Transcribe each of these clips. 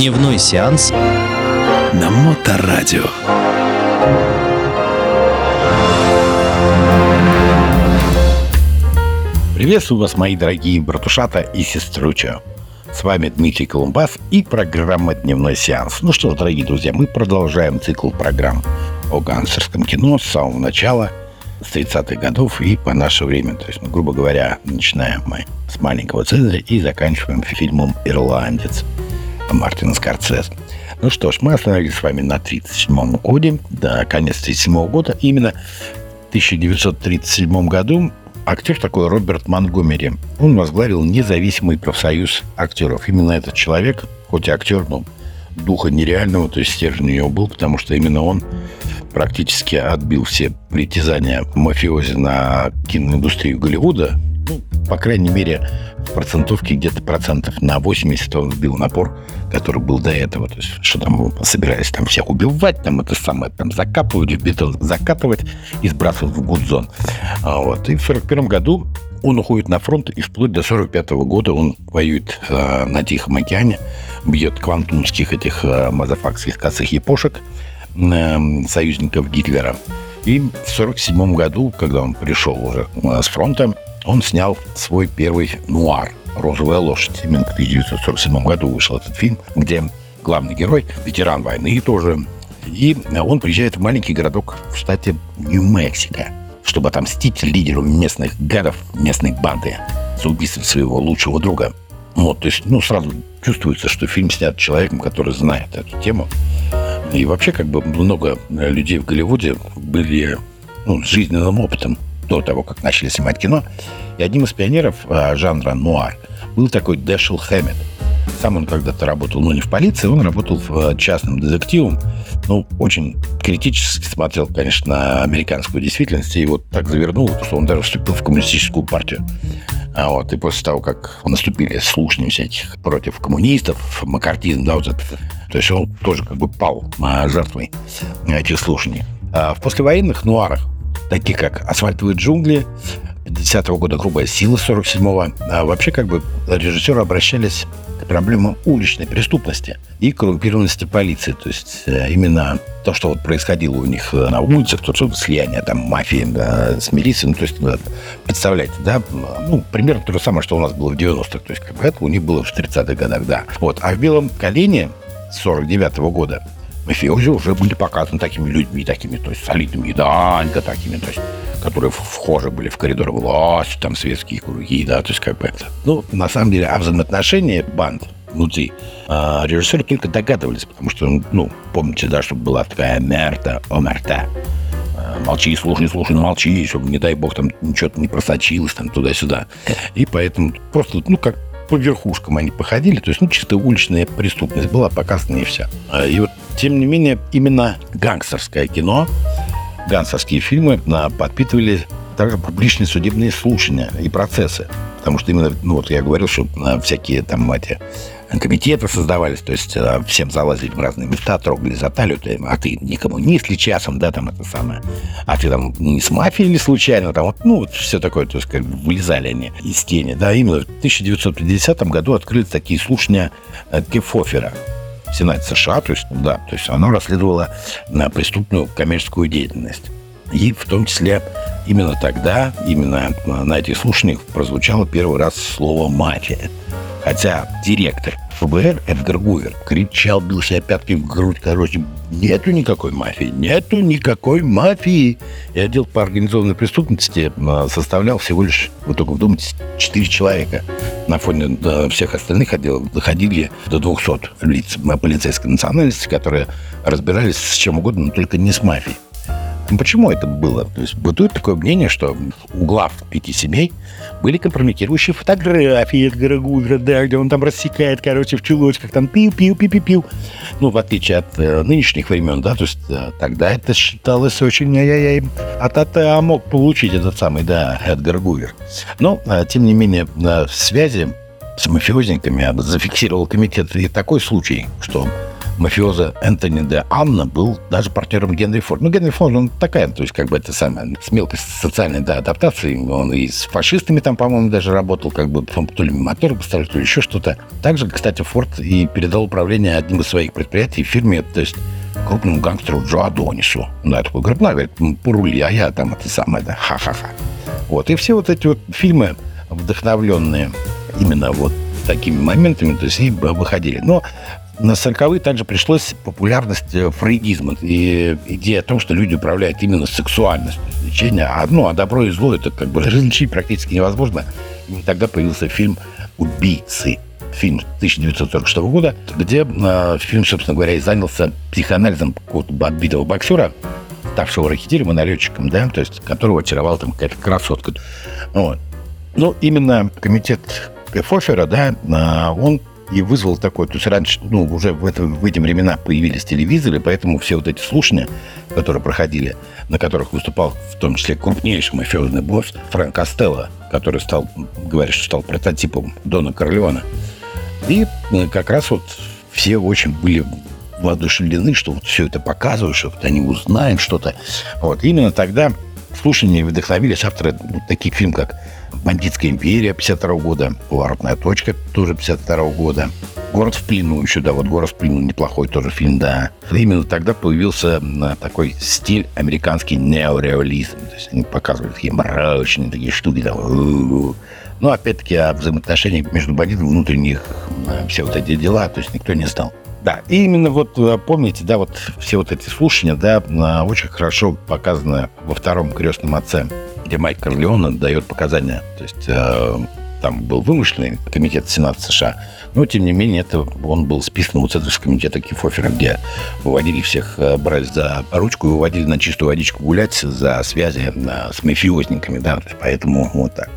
Дневной сеанс на Моторадио. Приветствую вас, мои дорогие братушата и сеструча. С вами Дмитрий Колумбас и программа «Дневной сеанс». Ну что дорогие друзья, мы продолжаем цикл программ о гангстерском кино с самого начала, с 30-х годов и по наше время. То есть, ну, грубо говоря, начинаем мы с «Маленького Цезаря» и заканчиваем фильмом «Ирландец» Мартина Скорцезе. Ну что ж, мы остановились с вами на 1937 годе, до конец 1937 года. Именно в 1937 году актер такой Роберт Монгомери. Он возглавил независимый профсоюз актеров. Именно этот человек, хоть и актер, но духа нереального, то есть стержень у него был, потому что именно он практически отбил все притязания мафиози на киноиндустрию Голливуда. Ну, по крайней мере, в процентовке где-то процентов на 80 он сбил напор, который был до этого. То есть, что там собирались там всех убивать, там это самое, там закапывать, бетон закатывать и сбрасывать в гудзон. А вот. И в 41 году он уходит на фронт, и вплоть до 45 года он воюет э, на Тихом океане, бьет квантумских этих э, мазафакских косых епошек, э, союзников Гитлера. И в 47 году, когда он пришел уже с фронта, он снял свой первый нуар «Розовая лошадь». Именно в 1947 году вышел этот фильм, где главный герой, ветеран войны тоже, и он приезжает в маленький городок в штате Нью-Мексико, чтобы отомстить лидеру местных гадов, местной банды за убийство своего лучшего друга. Вот, то есть, ну, сразу чувствуется, что фильм снят человеком, который знает эту тему. И вообще, как бы, много людей в Голливуде были ну, с жизненным опытом до того, как начали снимать кино. И одним из пионеров а, жанра нуар был такой Дэшел Хэммет. Сам он когда-то работал, ну, не в полиции, он работал в а, частном детективом. Ну, очень критически смотрел, конечно, на американскую действительность. И вот так завернул, что он даже вступил в коммунистическую партию. А вот, и после того, как наступили слушания всяких против коммунистов, макартизм, да, вот это, то есть он тоже как бы пал а, жертвой этих слушаний. А в послевоенных нуарах такие как «Асфальтовые джунгли», 50-го года «Грубая сила» 47-го. А вообще как бы режиссеры обращались к проблемам уличной преступности и коррумпированности полиции. То есть э, именно то, что вот происходило у них э, на улицах, то, что слияние там мафии да, с милицией, ну, то есть, представляете, да, ну, примерно то же самое, что у нас было в 90-х, то есть как бы это у них было в 30-х годах, да. Вот, а в «Белом колене» 49 -го года мафиози уже были показаны такими людьми, такими, то есть солидными, данька такими, то есть которые вхожи были в коридор власти, там светские круги, да, то есть как бы. Ну, на самом деле, о взаимоотношении банд внутри э, режиссеры только догадывались, потому что, ну, помните, да, что была такая мерта, омерта, э, молчи, слушай, слушай, ну молчи, чтобы, не дай бог, там ничего не просочилось там туда-сюда. И поэтому просто, ну, как по верхушкам они походили, то есть, ну, чисто уличная преступность была показана и вся. А, и вот, тем не менее, именно гангстерское кино, гангстерские фильмы подпитывали также публичные судебные слушания и процессы. Потому что именно, ну вот я говорил, что а, всякие там эти комитеты создавались, то есть а, всем залазили в разные места, трогали за талию, а ты не коммунист ли часом, да, там это самое, а ты там не с мафией или случайно, там вот, ну, вот все такое, то есть как бы вылезали они из тени, да, именно в 1950 году открыли такие слушания Кефофера, в Сенате США, то есть, да, то есть оно расследовало на преступную коммерческую деятельность. И в том числе именно тогда, именно на этих слушаниях прозвучало первый раз слово «мафия». Хотя директор ФБР Эдгар Гувер кричал, бил себя пяткой в грудь, короче, нету никакой мафии, нету никакой мафии. И отдел по организованной преступности а, составлял всего лишь, вы только вдумайтесь, 4 человека. На фоне всех остальных отделов доходили до 200 лиц полицейской национальности, которые разбирались с чем угодно, но только не с мафией. Ну, почему это было? То есть бытует такое мнение, что у глав пяти семей были компрометирующие фотографии Эдгара Гувера, да, где он там рассекает, короче, в чулочках, там пиу-пиу-пиу-пиу-пиу. Ну, в отличие от э, нынешних времен, да, то есть э, тогда это считалось очень ай-яй-яй. А то а мог получить этот самый, да, Эдгар Гувер. Но, э, тем не менее, э, связи с мафиозниками зафиксировал комитет и такой случай, что мафиоза Энтони де Анна был даже партнером Генри Форда. Ну, Генри Форд, он такая, то есть, как бы это самое, с мелкой социальной да, адаптацией. Он и с фашистами там, по-моему, даже работал, как бы, то ли мотор поставил, то ли еще что-то. Также, кстати, Форд и передал управление одним из своих предприятий фирме, то есть, крупному гангстеру Джо Адонису. Да, такой говорит, ну, говорит, порули, а я там это самое, да, ха-ха-ха. Вот, и все вот эти вот фильмы, вдохновленные именно вот такими моментами, то есть и выходили. Но на 40-е также пришлось популярность э, фрейдизма и идея о том, что люди управляют именно сексуальностью лечения, а, ну, а добро и зло это как бы различить практически невозможно. И тогда появился фильм «Убийцы», фильм 1946 года, где э, фильм, собственно говоря, и занялся психоанализом какого-то отбитого боксера, ставшего ракетиром и налетчиком, да, то есть которого очаровала там какая-то красотка. Вот. Ну, именно комитет Фофера, да, а, он и вызвал такой, то есть раньше, ну, уже в, это, в эти времена появились телевизоры, поэтому все вот эти слушания, которые проходили, на которых выступал в том числе крупнейший мафиозный босс Фрэнк Костелло, который стал, говорит, что стал прототипом Дона Корлеона. И э, как раз вот все очень были воодушевлены, что вот все это показывают, что вот они узнают что-то. Вот именно тогда слушания вдохновились авторы ну, таких фильмов, как «Бандитская империя» 52 года, «Поворотная точка» тоже 52 года, «Город в плену» еще, да, вот «Город в плену» неплохой тоже фильм, да. Именно тогда появился такой стиль американский неореализм. То есть они показывали такие мрачные такие штуки, там, ну, опять-таки, о взаимоотношениях между бандитами, внутренних, все вот эти дела, то есть никто не знал. Да, и именно вот э, помните, да, вот все вот эти слушания, да, очень хорошо показаны во втором крестном отце где Майк Корлеон дает показания. То есть э, там был вымышленный комитет Сената США, но, тем не менее, это он был списан вот с этого комитета Кифофера, где выводили всех, э, брали за ручку и выводили на чистую водичку гулять за связи э, с мафиозниками, да, поэтому вот так.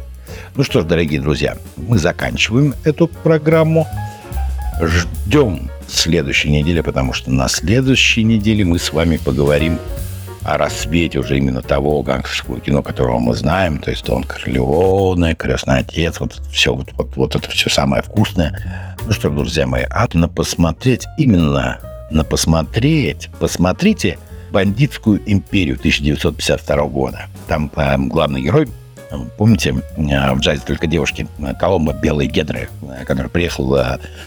Ну что ж, дорогие друзья, мы заканчиваем эту программу. Ждем следующей недели, потому что на следующей неделе мы с вами поговорим о рассвете уже именно того гангстерского кино, которого мы знаем, то есть он Корлеоне, Крестный Отец, вот все, вот, вот, вот это все самое вкусное. Ну что, друзья мои, а на посмотреть, именно на посмотреть, посмотрите «Бандитскую империю» 1952 года. Там э, главный герой Помните, э, в джазе только девушки э, Коломбо Белые Гедры, э, который приехал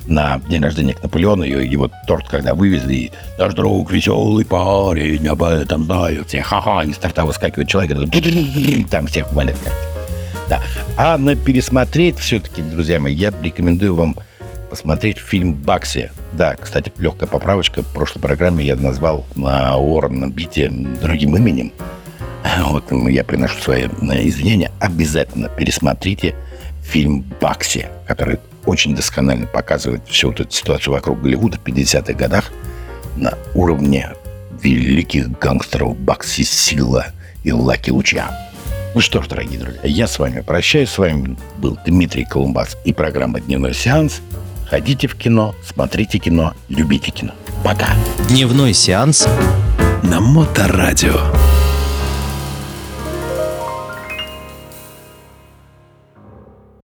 на день рождения к Наполеону, и его торт когда вывезли, наш друг веселый парень, об этом знают все, ха-ха, из торта выскакивает человек, там всех валят. Да. А на пересмотреть все-таки, друзья мои, я рекомендую вам посмотреть фильм «Бакси». Да, кстати, легкая поправочка. В прошлой программе я назвал на Уоррена Бити другим именем. Вот я приношу свои э, извинения. Обязательно пересмотрите фильм «Бакси», который очень досконально показывает всю вот эту ситуацию вокруг Голливуда в 50-х годах на уровне великих гангстеров Бакси Сила и Лаки Луча. Ну что ж, дорогие друзья, я с вами прощаюсь. С вами был Дмитрий Колумбас и программа «Дневной сеанс». Ходите в кино, смотрите кино, любите кино. Пока. Дневной сеанс на Моторадио.